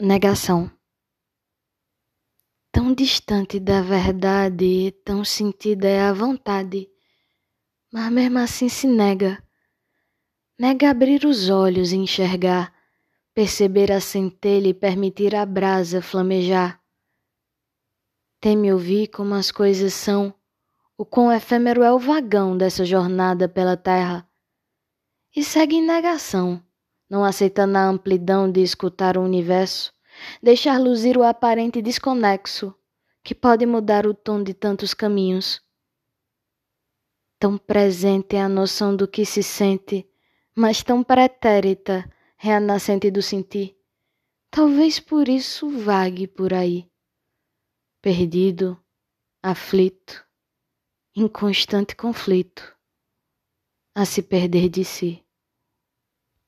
Negação. Tão distante da verdade, tão sentida é a vontade, mas mesmo assim se nega. Nega abrir os olhos e enxergar, perceber a centelha e permitir a brasa flamejar. Teme ouvir como as coisas são, o quão efêmero é o vagão dessa jornada pela terra. E segue em negação não aceitando a amplidão de escutar o universo, deixar luzir o aparente desconexo, que pode mudar o tom de tantos caminhos. Tão presente é a noção do que se sente, mas tão pretérita, renascente do sentir. Talvez por isso vague por aí, perdido, aflito, em constante conflito, a se perder de si.